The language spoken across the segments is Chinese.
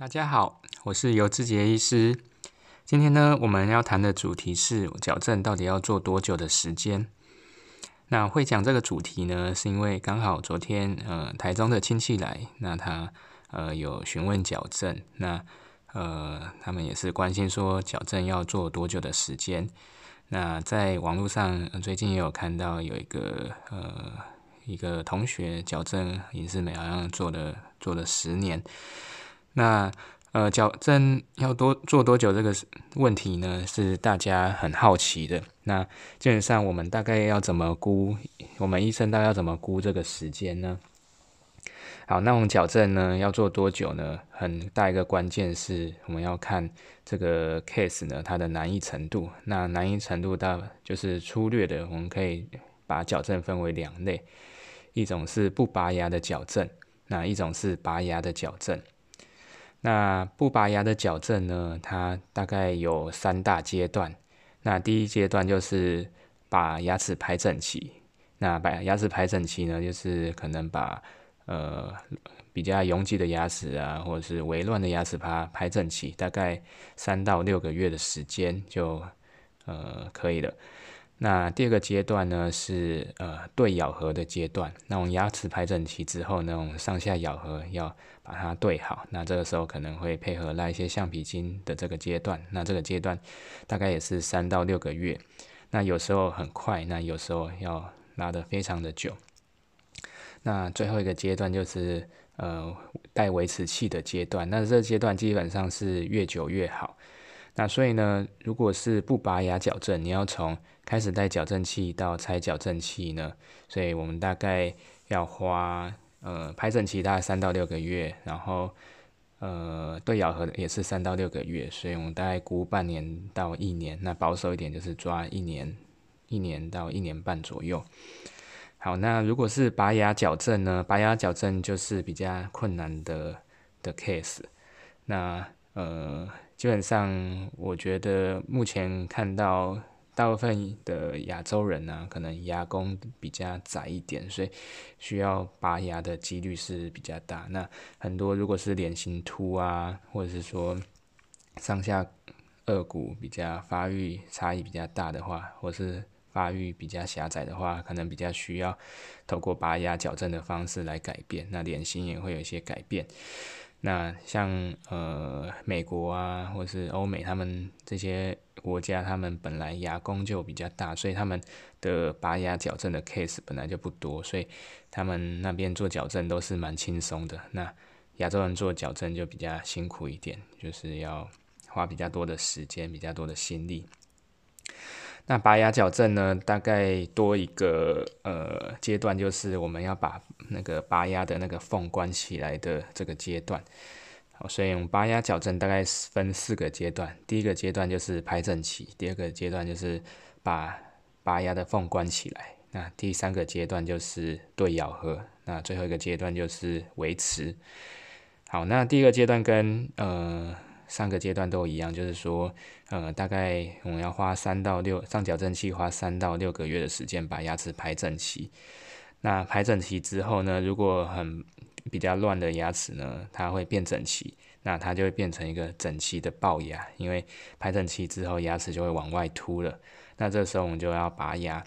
大家好，我是尤志杰医师。今天呢，我们要谈的主题是矫正到底要做多久的时间？那会讲这个主题呢，是因为刚好昨天呃台中的亲戚来，那他呃有询问矫正，那呃他们也是关心说矫正要做多久的时间？那在网络上最近也有看到有一个呃一个同学矫正隐适美好像做了做了十年。那呃，矫正要多做多久这个问题呢？是大家很好奇的。那基本上我们大概要怎么估？我们医生大概要怎么估这个时间呢？好，那我们矫正呢要做多久呢？很大一个关键是我们要看这个 case 呢它的难易程度。那难易程度大就是粗略的，我们可以把矫正分为两类，一种是不拔牙的矫正，那一种是拔牙的矫正。那不拔牙的矫正呢？它大概有三大阶段。那第一阶段就是把牙齿排整齐。那把牙齿排整齐呢，就是可能把呃比较拥挤的牙齿啊，或者是微乱的牙齿把它排整齐，大概三到六个月的时间就呃可以了。那第二个阶段呢是呃对咬合的阶段。那我们牙齿排整齐之后呢，我们上下咬合要把它对好。那这个时候可能会配合拉一些橡皮筋的这个阶段。那这个阶段大概也是三到六个月。那有时候很快，那有时候要拉的非常的久。那最后一个阶段就是呃带维持器的阶段。那这阶段基本上是越久越好。那所以呢，如果是不拔牙矫正，你要从开始戴矫正器到拆矫正器呢，所以我们大概要花呃排整期大概三到六个月，然后呃对咬合也是三到六个月，所以我们大概估半年到一年，那保守一点就是抓一年一年到一年半左右。好，那如果是拔牙矫正呢，拔牙矫正就是比较困难的的 case，那呃。基本上，我觉得目前看到大部分的亚洲人呢，可能牙弓比较窄一点，所以需要拔牙的几率是比较大。那很多如果是脸型凸啊，或者是说上下颚骨比较发育差异比较大的话，或是发育比较狭窄的话，可能比较需要透过拔牙矫正的方式来改变，那脸型也会有一些改变。那像呃美国啊，或是欧美，他们这些国家，他们本来牙弓就比较大，所以他们的拔牙矫正的 case 本来就不多，所以他们那边做矫正都是蛮轻松的。那亚洲人做矫正就比较辛苦一点，就是要花比较多的时间，比较多的心力。那拔牙矫正呢，大概多一个呃阶段，就是我们要把那个拔牙的那个缝关起来的这个阶段。好，所以我们拔牙矫正大概分四个阶段，第一个阶段就是排整齐，第二个阶段就是把拔牙的缝关起来，那第三个阶段就是对咬合，那最后一个阶段就是维持。好，那第一个阶段跟呃。三个阶段都一样，就是说，呃，大概我们要花三到六上矫正器，花三到六个月的时间把牙齿排整齐。那排整齐之后呢，如果很比较乱的牙齿呢，它会变整齐，那它就会变成一个整齐的龅牙，因为排整齐之后牙齿就会往外凸了。那这时候我们就要拔牙。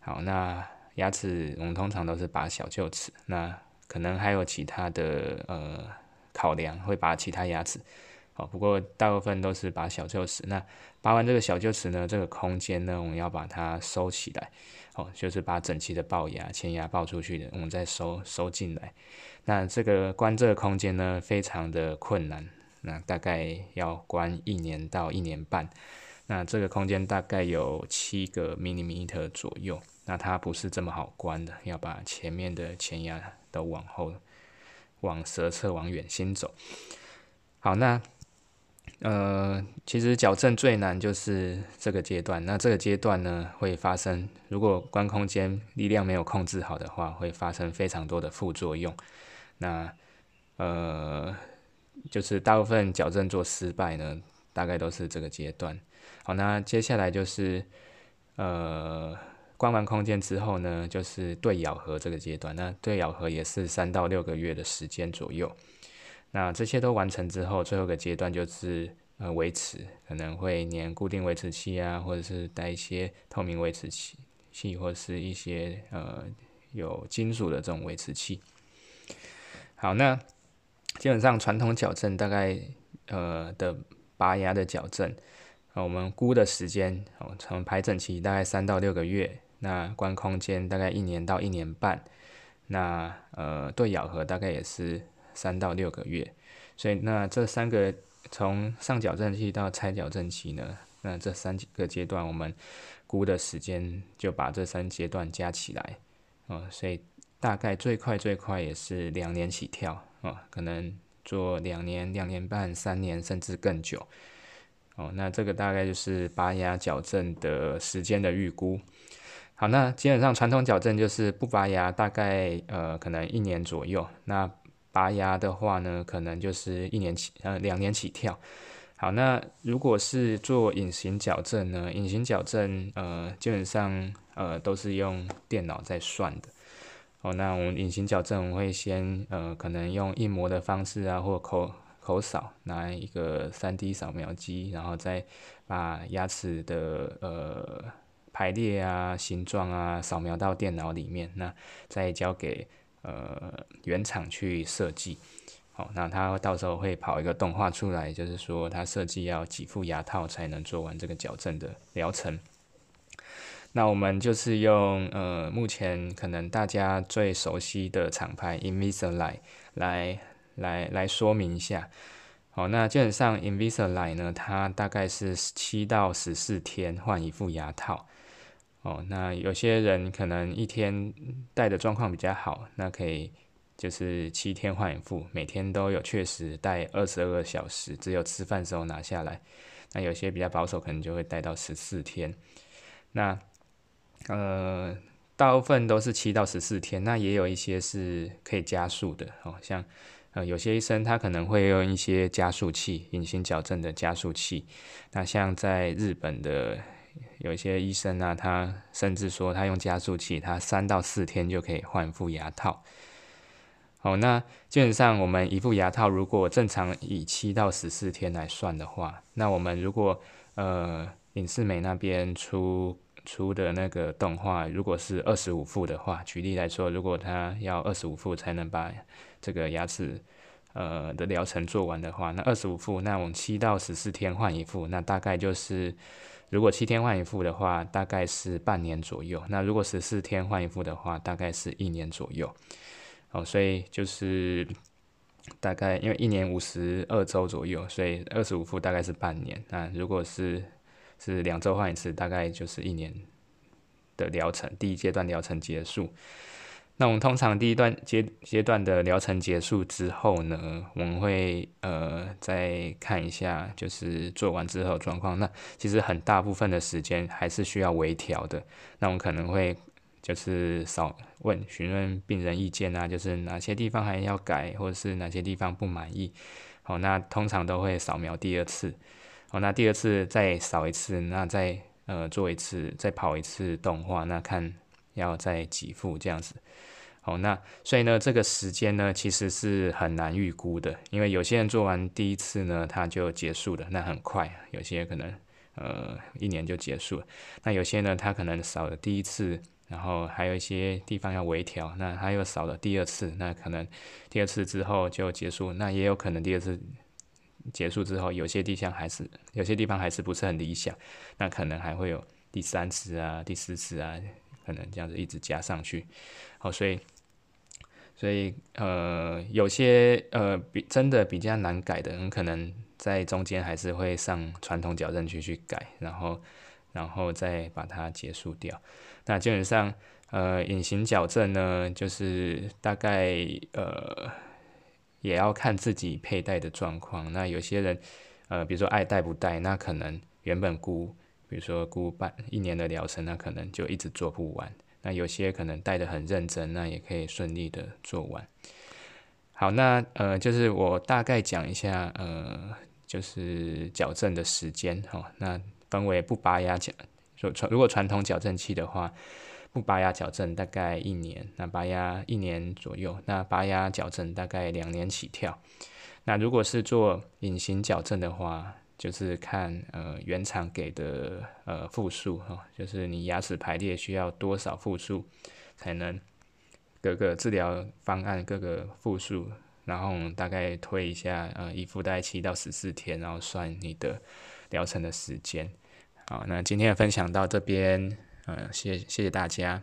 好，那牙齿我们通常都是拔小臼齿，那可能还有其他的呃考量，会拔其他牙齿。哦，不过大部分都是拔小臼齿。那拔完这个小臼齿呢，这个空间呢，我们要把它收起来。哦，就是把整齐的龅牙、前牙刨出去的，我们再收收进来。那这个关这个空间呢，非常的困难。那大概要关一年到一年半。那这个空间大概有七个 millimeter 左右。那它不是这么好关的，要把前面的前牙都往后、往舌侧、往远心走。好，那。呃，其实矫正最难就是这个阶段。那这个阶段呢，会发生如果关空间力量没有控制好的话，会发生非常多的副作用。那呃，就是大部分矫正做失败呢，大概都是这个阶段。好，那接下来就是呃，关完空间之后呢，就是对咬合这个阶段。那对咬合也是三到六个月的时间左右。那这些都完成之后，最后一个阶段就是呃维持，可能会粘固定维持器啊，或者是带一些透明维持器器，或是一些呃有金属的这种维持器。好，那基本上传统矫正大概呃的拔牙的矫正，啊，我们估的时间哦，从排整期大概三到六个月，那关空间大概一年到一年半，那呃对咬合大概也是。三到六个月，所以那这三个从上矫正期到拆矫正期呢，那这三个阶段我们估的时间就把这三阶段加起来，哦，所以大概最快最快也是两年起跳，哦，可能做两年、两年半、三年甚至更久，哦，那这个大概就是拔牙矫正的时间的预估。好，那基本上传统矫正就是不拔牙，大概呃可能一年左右，那。拔牙的话呢，可能就是一年起呃两年起跳。好，那如果是做隐形矫正呢？隐形矫正呃基本上呃都是用电脑在算的。哦，那我们隐形矫正我会先呃可能用印模的方式啊，或口口扫，拿一个三 D 扫描机，然后再把牙齿的呃排列啊、形状啊扫描到电脑里面，那再交给。呃，原厂去设计，好，那他到时候会跑一个动画出来，就是说他设计要几副牙套才能做完这个矫正的疗程。那我们就是用呃，目前可能大家最熟悉的厂牌 Invisalign 来来来说明一下。好，那基本上 Invisalign 呢，它大概是七到十四天换一副牙套。哦，那有些人可能一天戴的状况比较好，那可以就是七天换一副，每天都有确实戴二十二个小时，只有吃饭时候拿下来。那有些比较保守，可能就会戴到十四天。那呃，大部分都是七到十四天，那也有一些是可以加速的哦，像呃有些医生他可能会用一些加速器，隐形矫正的加速器。那像在日本的。有一些医生呢，他甚至说他用加速器，他三到四天就可以换副牙套。好，那基本上我们一副牙套如果正常以七到十四天来算的话，那我们如果呃影视美那边出出的那个动画，如果是二十五副的话，举例来说，如果他要二十五副才能把这个牙齿呃的疗程做完的话，那二十五副，那我们七到十四天换一副，那大概就是。如果七天换一副的话，大概是半年左右；那如果十四天换一副的话，大概是一年左右。哦，所以就是大概因为一年五十二周左右，所以二十五副大概是半年。那如果是是两周换一次，大概就是一年的疗程，第一阶段疗程结束。那我们通常第一段阶阶段的疗程结束之后呢，我们会呃再看一下，就是做完之后状况。那其实很大部分的时间还是需要微调的。那我们可能会就是少问询问病人意见啊，就是哪些地方还要改，或者是哪些地方不满意。好，那通常都会扫描第二次。好，那第二次再扫一次，那再呃做一次，再跑一次动画，那看。要再给付这样子，好，那所以呢，这个时间呢，其实是很难预估的，因为有些人做完第一次呢，他就结束了，那很快；有些可能呃一年就结束了，那有些呢，他可能少了第一次，然后还有一些地方要微调，那他又少了第二次，那可能第二次之后就结束，那也有可能第二次结束之后，有些地方还是有些地方还是不是很理想，那可能还会有第三次啊、第四次啊。可能这样子一直加上去，好，所以，所以呃，有些呃比真的比较难改的，很可能在中间还是会上传统矫正区去改，然后，然后再把它结束掉。那基本上，呃，隐形矫正呢，就是大概呃，也要看自己佩戴的状况。那有些人，呃，比如说爱戴不戴，那可能原本估。比如说，估半一年的疗程，那可能就一直做不完。那有些可能带的很认真，那也可以顺利的做完。好，那呃，就是我大概讲一下，呃，就是矫正的时间哈。那分为不拔牙矫，说传如果传统矫正器的话，不拔牙矫正大概一年，那拔牙一年左右，那拔牙矫正大概两年起跳。那如果是做隐形矫正的话，就是看呃原厂给的呃复数哈，就是你牙齿排列需要多少复数才能各个治疗方案各个复数，然后大概推一下呃一复大概七到十四天，然后算你的疗程的时间。好，那今天的分享到这边，呃，谢谢谢大家。